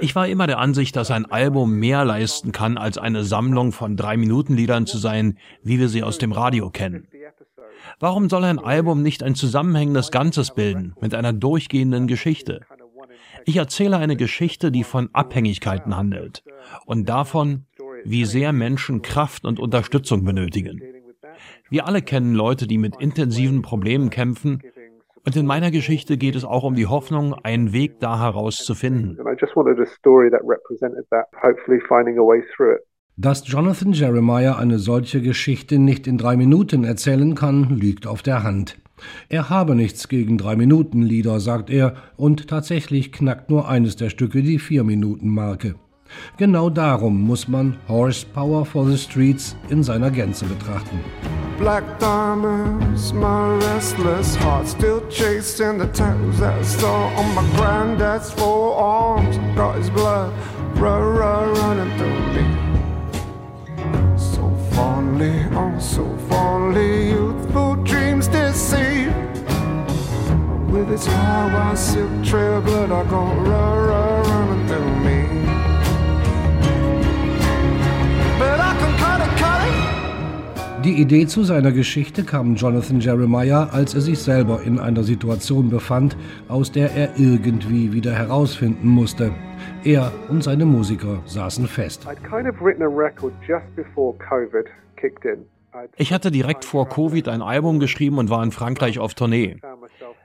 Ich war immer der Ansicht, dass ein Album mehr leisten kann, als eine Sammlung von Drei-Minuten-Liedern zu sein, wie wir sie aus dem Radio kennen. Warum soll ein Album nicht ein zusammenhängendes Ganzes bilden, mit einer durchgehenden Geschichte? Ich erzähle eine Geschichte, die von Abhängigkeiten handelt und davon, wie sehr Menschen Kraft und Unterstützung benötigen. Wir alle kennen Leute, die mit intensiven Problemen kämpfen und in meiner Geschichte geht es auch um die Hoffnung, einen Weg da heraus zu finden. Dass Jonathan Jeremiah eine solche Geschichte nicht in drei Minuten erzählen kann, liegt auf der Hand. Er habe nichts gegen Drei-Minuten-Lieder, sagt er, und tatsächlich knackt nur eines der Stücke die Vier-Minuten-Marke. Genau darum muss man Horsepower for the Streets in seiner Gänze betrachten. Black diamonds, my restless heart still chasing the tattoos that I saw on my granddad's forearms. I Got his blood run, run, running through me. So fondly, oh so fondly, youthful dreams deceive. With its high white silk trail, blood I go run, run, running through me. Die Idee zu seiner Geschichte kam Jonathan Jeremiah, als er sich selber in einer Situation befand, aus der er irgendwie wieder herausfinden musste. Er und seine Musiker saßen fest. Ich hatte direkt vor Covid ein Album geschrieben und war in Frankreich auf Tournee.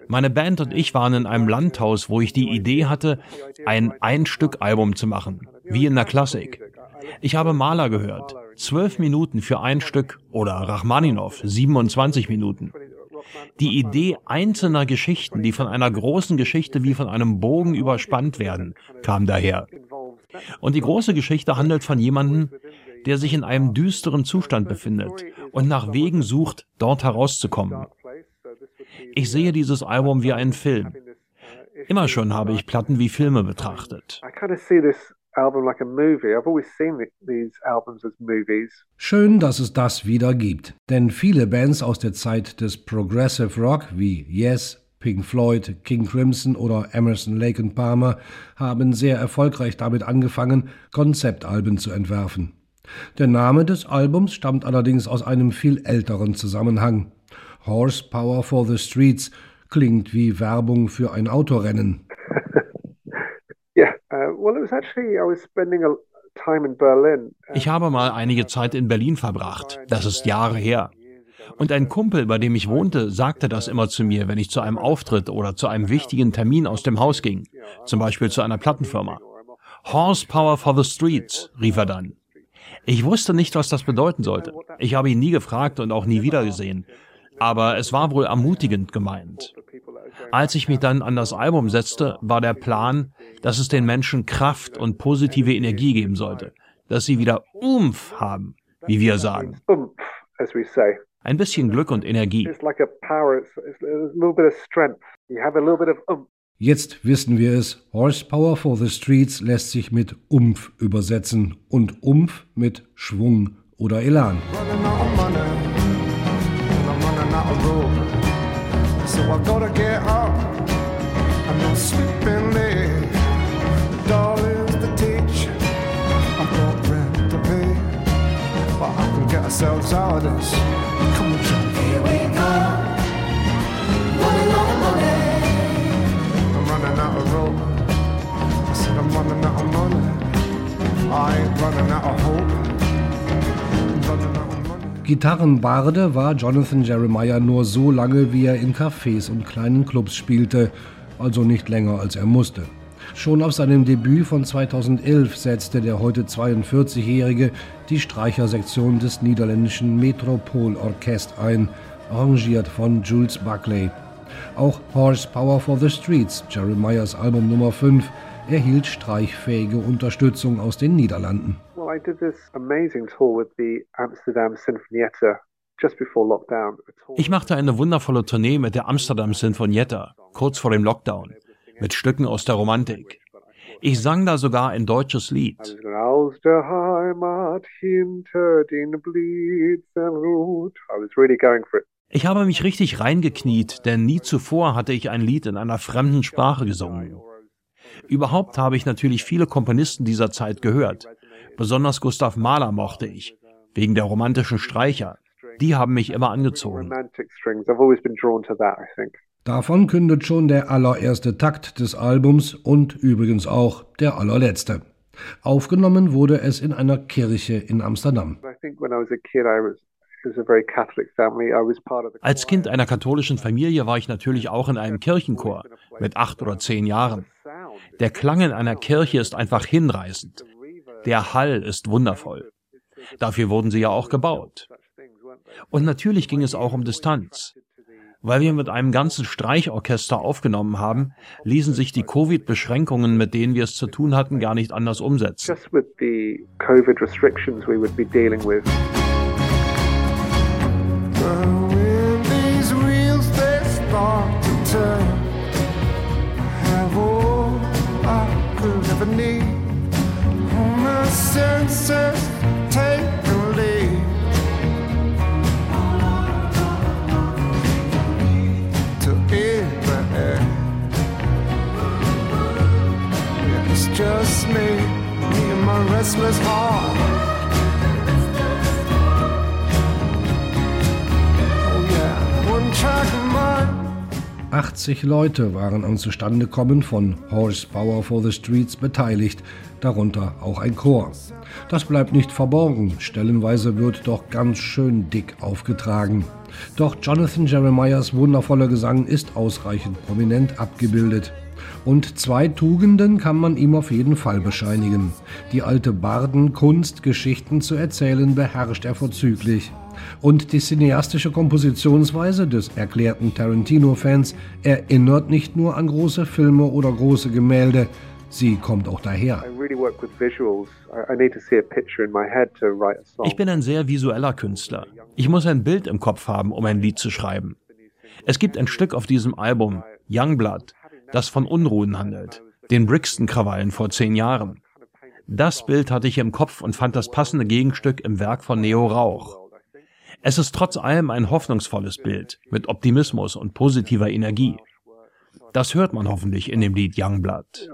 Meine Band und ich waren in einem Landhaus, wo ich die Idee hatte, ein Ein-Stück-Album zu machen, wie in der Klassik. Ich habe Maler gehört, zwölf Minuten für ein Stück oder Rachmaninow 27 Minuten. Die Idee einzelner Geschichten, die von einer großen Geschichte wie von einem Bogen überspannt werden, kam daher. Und die große Geschichte handelt von jemandem, der sich in einem düsteren Zustand befindet und nach Wegen sucht, dort herauszukommen. Ich sehe dieses Album wie einen Film. Immer schon habe ich Platten wie Filme betrachtet always seen these albums as movies. Schön, dass es das wieder gibt, denn viele Bands aus der Zeit des Progressive Rock wie Yes, Pink Floyd, King Crimson oder Emerson Lake and Palmer haben sehr erfolgreich damit angefangen, Konzeptalben zu entwerfen. Der Name des Albums stammt allerdings aus einem viel älteren Zusammenhang. Horsepower for the Streets klingt wie Werbung für ein Autorennen. Ich habe mal einige Zeit in Berlin verbracht. Das ist Jahre her. Und ein Kumpel, bei dem ich wohnte, sagte das immer zu mir, wenn ich zu einem Auftritt oder zu einem wichtigen Termin aus dem Haus ging, zum Beispiel zu einer Plattenfirma. Horsepower for the Streets, rief er dann. Ich wusste nicht, was das bedeuten sollte. Ich habe ihn nie gefragt und auch nie wieder gesehen. Aber es war wohl ermutigend gemeint. Als ich mich dann an das Album setzte, war der Plan, dass es den Menschen Kraft und positive Energie geben sollte, dass sie wieder Umf haben, wie wir sagen. Ein bisschen Glück und Energie. Jetzt wissen wir es, Horsepower for the Streets lässt sich mit Umf übersetzen und Umf mit Schwung oder Elan. So I gotta get up. I'm not sleeping late. The darling's the teach. I've got rent to pay. But I can get ourselves out of this. Come on, John. Here we go. Running out of money. I'm running out of rope. I said I'm running out of money. I ain't running out of hope. Gitarrenbarde war Jonathan Jeremiah nur so lange, wie er in Cafés und kleinen Clubs spielte, also nicht länger als er musste. Schon auf seinem Debüt von 2011 setzte der heute 42-Jährige die Streichersektion des niederländischen Metropol Orchest ein, arrangiert von Jules Buckley. Auch Horsepower for the Streets, Jeremiahs Album Nummer 5, erhielt streichfähige Unterstützung aus den Niederlanden. I did this amazing tour with the Amsterdam Sinfonietta ich machte eine wundervolle Tournee mit der Amsterdam Sinfonietta, kurz vor dem Lockdown, mit Stücken aus der Romantik. Ich sang da sogar ein deutsches Lied. Ich habe mich richtig reingekniet, denn nie zuvor hatte ich ein Lied in einer fremden Sprache gesungen. Überhaupt habe ich natürlich viele Komponisten dieser Zeit gehört. Besonders Gustav Mahler mochte ich, wegen der romantischen Streicher. Die haben mich immer angezogen. Davon kündet schon der allererste Takt des Albums und übrigens auch der allerletzte. Aufgenommen wurde es in einer Kirche in Amsterdam. Als Kind einer katholischen Familie war ich natürlich auch in einem Kirchenchor mit acht oder zehn Jahren. Der Klang in einer Kirche ist einfach hinreißend. Der Hall ist wundervoll. Dafür wurden sie ja auch gebaut. Und natürlich ging es auch um Distanz. Weil wir mit einem ganzen Streichorchester aufgenommen haben, ließen sich die Covid-Beschränkungen, mit denen wir es zu tun hatten, gar nicht anders umsetzen. Restless heart. Oh yeah, one track mind. 80 Leute waren am Zustandekommen von Horsepower for the Streets beteiligt, darunter auch ein Chor. Das bleibt nicht verborgen, stellenweise wird doch ganz schön dick aufgetragen. Doch Jonathan Jeremiahs wundervoller Gesang ist ausreichend prominent abgebildet. Und zwei Tugenden kann man ihm auf jeden Fall bescheinigen. Die alte Bardenkunst, Geschichten zu erzählen, beherrscht er vorzüglich. Und die cineastische Kompositionsweise des erklärten Tarantino-Fans erinnert nicht nur an große Filme oder große Gemälde, sie kommt auch daher. Ich bin ein sehr visueller Künstler. Ich muss ein Bild im Kopf haben, um ein Lied zu schreiben. Es gibt ein Stück auf diesem Album, Youngblood, das von Unruhen handelt, den Brixton-Krawallen vor zehn Jahren. Das Bild hatte ich im Kopf und fand das passende Gegenstück im Werk von Neo Rauch. Es ist trotz allem ein hoffnungsvolles Bild mit Optimismus und positiver Energie. Das hört man hoffentlich in dem Lied Youngblood.